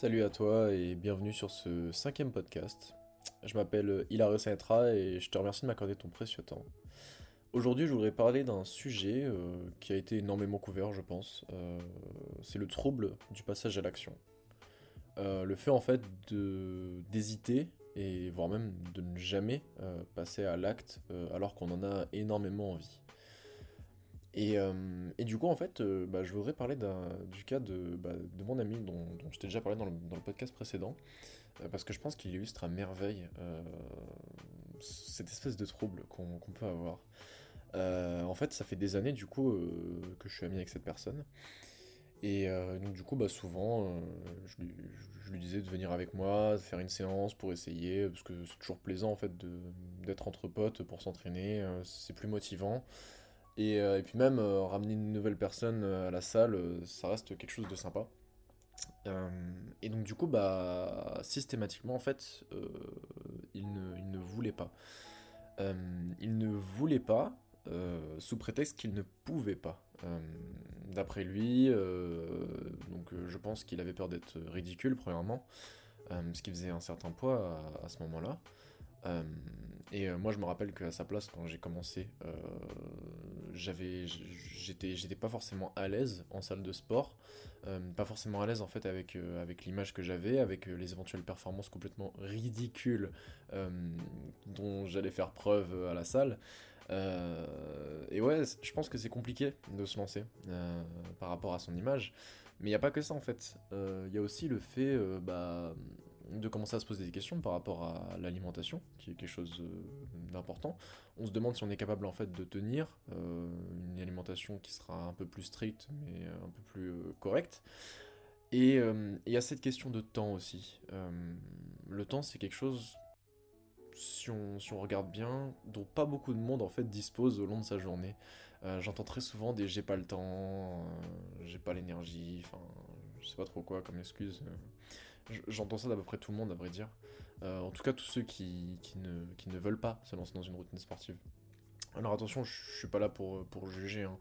Salut à toi et bienvenue sur ce cinquième podcast. Je m'appelle Hilario Sanetra et je te remercie de m'accorder ton précieux temps. Aujourd'hui, je voudrais parler d'un sujet euh, qui a été énormément couvert, je pense. Euh, c'est le trouble du passage à l'action. Euh, le fait en fait d'hésiter et voire même de ne jamais passer à l'acte alors qu'on en a énormément envie. Et, du coup, en fait, bah, je voudrais parler du cas de, bah, de, mon ami dont, je t'ai déjà parlé dans le, podcast précédent, parce que je pense qu'il illustre à merveille cette espèce de trouble qu'on peut avoir. en fait, ça fait des années, du coup, que je suis ami avec cette personne. Et donc, du coup, bah, souvent, je lui, je, lui, disais de venir avec moi, de faire une séance pour essayer, parce que c'est toujours plaisant, en fait, d'être entre potes pour s'entraîner, c'est plus motivant. Euh, et, puis même euh, ramener une nouvelle personne euh, à la salle, ça reste quelque chose de sympa. et donc du coup, bah, systématiquement, en fait, il, ne, voulait pas. il ne voulait pas, sous prétexte qu'il ne pouvait pas. D'après lui, donc je pense qu'il avait peur d'être ridicule, premièrement, parce qu'il faisait un certain poids à ce moment-là. Euh, et euh, moi, je me rappelle qu'à sa place, quand j'ai commencé, euh, j'avais, j'étais, j'étais pas forcément à l'aise en salle de sport, pas forcément à l'aise en fait avec, avec l'image que j'avais, avec les éventuelles performances complètement ridicules dont j'allais faire preuve à la salle. et ouais, je pense que c'est compliqué de se lancer par rapport à son image. Mais il n'y a pas que ça en fait. Il y a aussi le fait bah, de commencer à se poser des questions par rapport à l'alimentation, qui est quelque chose euh, d'important. On se demande si on est capable en fait de tenir euh, une alimentation qui sera un peu plus stricte, mais un peu plus euh, correcte. Et il y a cette question de temps aussi. le temps, c'est quelque chose, si on, si on, regarde bien, dont pas beaucoup de monde en fait dispose au long de sa journée. J'entends très souvent des j'ai pas le temps, j'ai pas l'énergie, enfin, je sais pas trop quoi comme excuse. J'entends ça d'à peu près tout le monde, à vrai dire. Euh, en tout cas, tous ceux qui, ne, veulent pas se lancer dans une routine sportive. Alors attention, je, ne suis pas là pour, pour juger. Hein.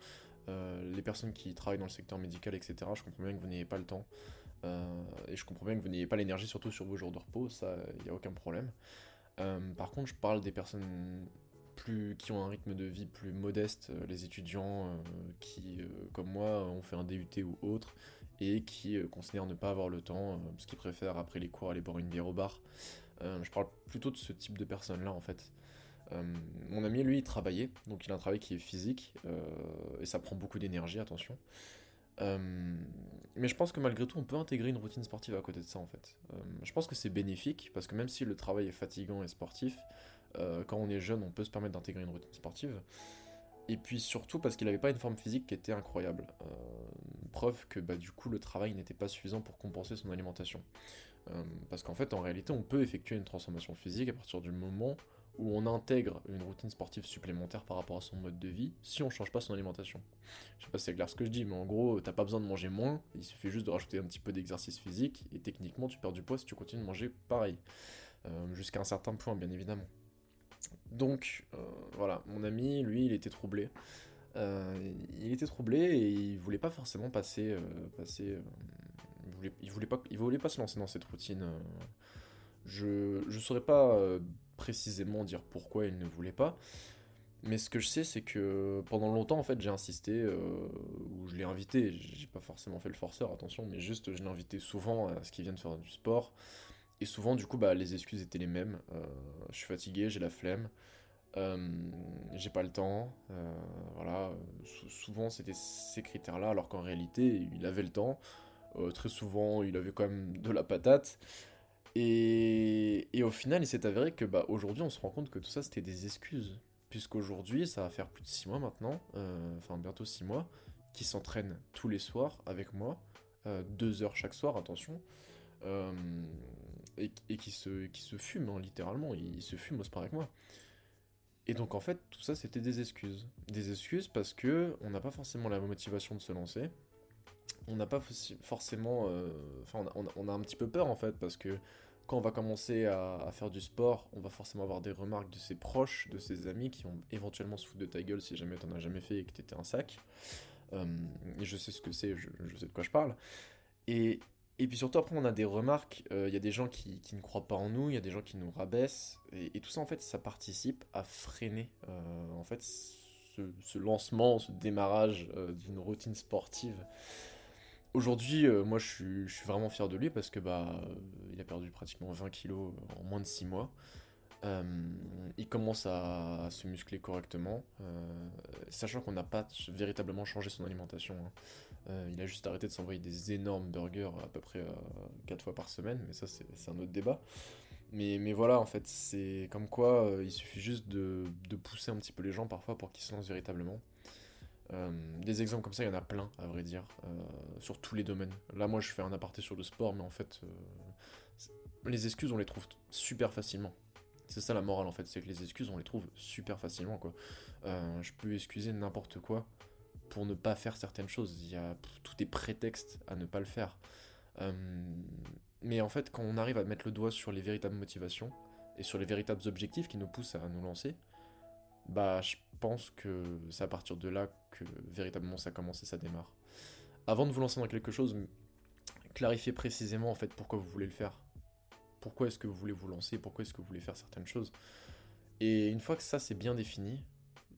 Euh, les personnes qui travaillent dans le secteur médical, etc., je comprends bien que vous n'ayez pas le temps. Euh, et je comprends bien que vous n'ayez pas l'énergie, surtout sur vos jours de repos, ça, il n'y a aucun problème. par contre, je parle des personnes plus, qui ont un rythme de vie plus modeste, les étudiants qui, comme moi, ont fait un DUT ou autre, et qui euh, considèrent ne pas avoir le temps, euh, parce qu'ils préfèrent après les cours aller boire une bière au bar. Euh, je parle plutôt de ce type de personnes-là en fait. mon ami, lui, il travaillait, donc il a un travail qui est physique, et ça prend beaucoup d'énergie, attention. mais je pense que malgré tout, on peut intégrer une routine sportive à côté de ça en fait. je pense que c'est bénéfique, parce que même si le travail est fatigant et sportif, quand on est jeune, on peut se permettre d'intégrer une routine sportive. Et puis surtout parce qu'il n'avait pas une forme physique qui était incroyable. Euh, preuve que bah, du coup le travail n'était pas suffisant pour compenser son alimentation. Euh, parce qu'en fait en réalité on peut effectuer une transformation physique à partir du moment où on intègre une routine sportive supplémentaire par rapport à son mode de vie si on change pas son alimentation. Je sais pas si c'est clair ce que je dis, mais en gros t'as pas besoin de manger moins, il suffit juste de rajouter un petit peu d'exercice physique et techniquement tu perds du poids si tu continues de manger pareil. Euh, jusqu'à un certain point bien évidemment. Donc, euh, voilà, mon ami, lui, il était troublé. Euh, il était troublé et il voulait pas forcément passer. Euh, passer il, voulait, voulait pas, il voulait se lancer dans cette routine. je ne saurais pas précisément dire pourquoi il ne voulait pas. Mais ce que je sais, c'est que pendant longtemps, en fait, j'ai insisté, ou je l'ai invité, j'ai pas forcément fait le forceur, attention, mais juste je l'ai invité souvent à ce qu'il vienne faire du sport, et souvent, du coup, bah, les excuses étaient les mêmes. Euh, je suis fatigué, j'ai la flemme, euh, j'ai pas le temps. Euh, voilà, souvent c'était ces critères-là, alors qu'en réalité, il avait le temps. très souvent, il avait quand même de la patate. Et, au final, il s'est avéré que bah, aujourd'hui, on se rend compte que tout ça, c'était des excuses. Puisqu'aujourd'hui, ça va faire plus de 6 mois maintenant, enfin bientôt 6 mois, qu'il s'entraîne tous les soirs avec moi, 2 heures chaque soir, attention. Et, qui, se, qui se fume, hein, littéralement, il, se fume au sport avec moi. Et donc en fait, tout ça c'était des excuses. Des excuses parce que on n'a pas forcément la motivation de se lancer. On n'a pas forcément... Euh, enfin, on, a un petit peu peur en fait, parce que quand on va commencer à, faire du sport, on va forcément avoir des remarques de ses proches, de ses amis qui vont éventuellement se foutre de ta gueule si jamais t'en as jamais fait et que t'étais un sac. Euh, je sais ce que c'est, je, sais de quoi je parle. Et, Et puis surtout après on a des remarques, il y a des gens qui, ne croient pas en nous, il y a des gens qui nous rabaissent, et, tout ça en fait ça participe à freiner en fait ce, lancement, ce démarrage d'une routine sportive. Aujourd'hui, moi je suis, je suis, vraiment fier de lui parce que bah il a perdu pratiquement 20 kilos en moins de 6 mois. Euh, il commence à, se muscler correctement, euh, sachant qu'on n'a pas véritablement changé son alimentation. Hein. Euh, il a juste arrêté de s'envoyer des énormes burgers à peu près 4 fois par semaine, mais ça c'est un autre débat. Mais, mais, voilà, en fait, c'est comme quoi il suffit juste de, de, pousser un petit peu les gens parfois pour qu'ils se lancent véritablement. des exemples comme ça, il y en a plein, à vrai dire, sur tous les domaines. Là, moi, je fais un aparté sur le sport, mais en fait, les excuses, on les trouve super facilement. C'est ça la morale en fait, c'est que les excuses on les trouve super facilement. Euh, je peux excuser n'importe quoi pour ne pas faire certaines choses. Il y a tout est prétexte à ne pas le faire. Euh, mais en fait, quand on arrive à mettre le doigt sur les véritables motivations et sur les véritables objectifs qui nous poussent à nous lancer, bah je pense que c'est à partir de là que véritablement ça commence et ça démarre. Avant de vous lancer dans quelque chose, clarifiez précisément en fait pourquoi vous voulez le faire pourquoi est-ce que vous voulez vous lancer, pourquoi est-ce que vous voulez faire certaines choses. Et une fois que ça c'est bien défini,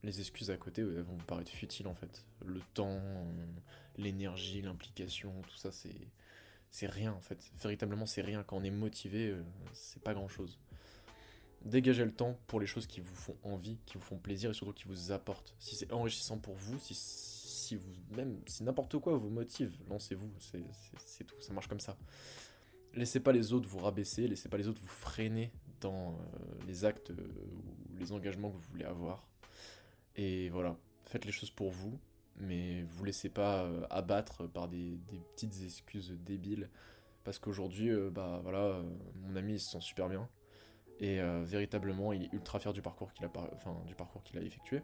les excuses à côté vont vous paraître futiles en fait. Le temps, l'énergie, l'implication, tout ça c'est rien en fait. Véritablement c'est rien. Quand on est motivé, euh, c'est pas grand chose. Dégagez le temps pour les choses qui vous font envie, qui vous font plaisir et surtout qui vous apportent. Si c'est enrichissant pour vous, si, si vous même si n'importe quoi vous motive, lancez-vous. C'est tout. Ça marche comme ça. Laissez pas les autres vous rabaisser, laissez pas les autres vous freiner dans euh, les actes euh, ou les engagements que vous voulez avoir. Et voilà, faites les choses pour vous, mais vous laissez pas euh, abattre par des, petites excuses débiles. Parce qu'aujourd'hui, bah voilà, mon ami se sent super bien. Et véritablement, il est ultra fier du parcours qu'il a, du parcours qu'il a effectué.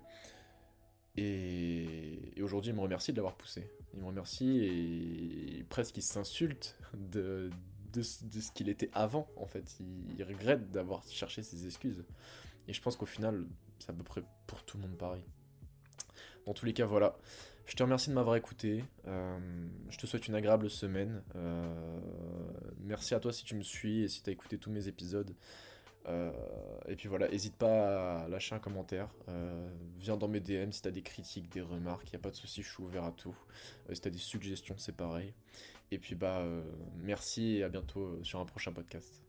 Et aujourd'hui, il me remercie de l'avoir poussé. Il me remercie et presque il s'insulte de, de, ce qu'il était avant, en fait. Il, regrette d'avoir cherché ses excuses. Et je pense qu'au final, c'est à peu près pour tout le monde pareil. Dans tous les cas, voilà. Je te remercie de m'avoir écouté. Euh, je te souhaite une agréable semaine. Euh, merci à toi si tu me suis et si tu as écouté tous mes épisodes. Euh, et puis voilà, n'hésite pas à lâcher un commentaire. viens dans mes DM si tu as des critiques, des remarques. N'y a pas de souci, je suis ouvert à tout. si tu as des suggestions, c'est pareil. Et puis bah merci et à bientôt sur un prochain podcast.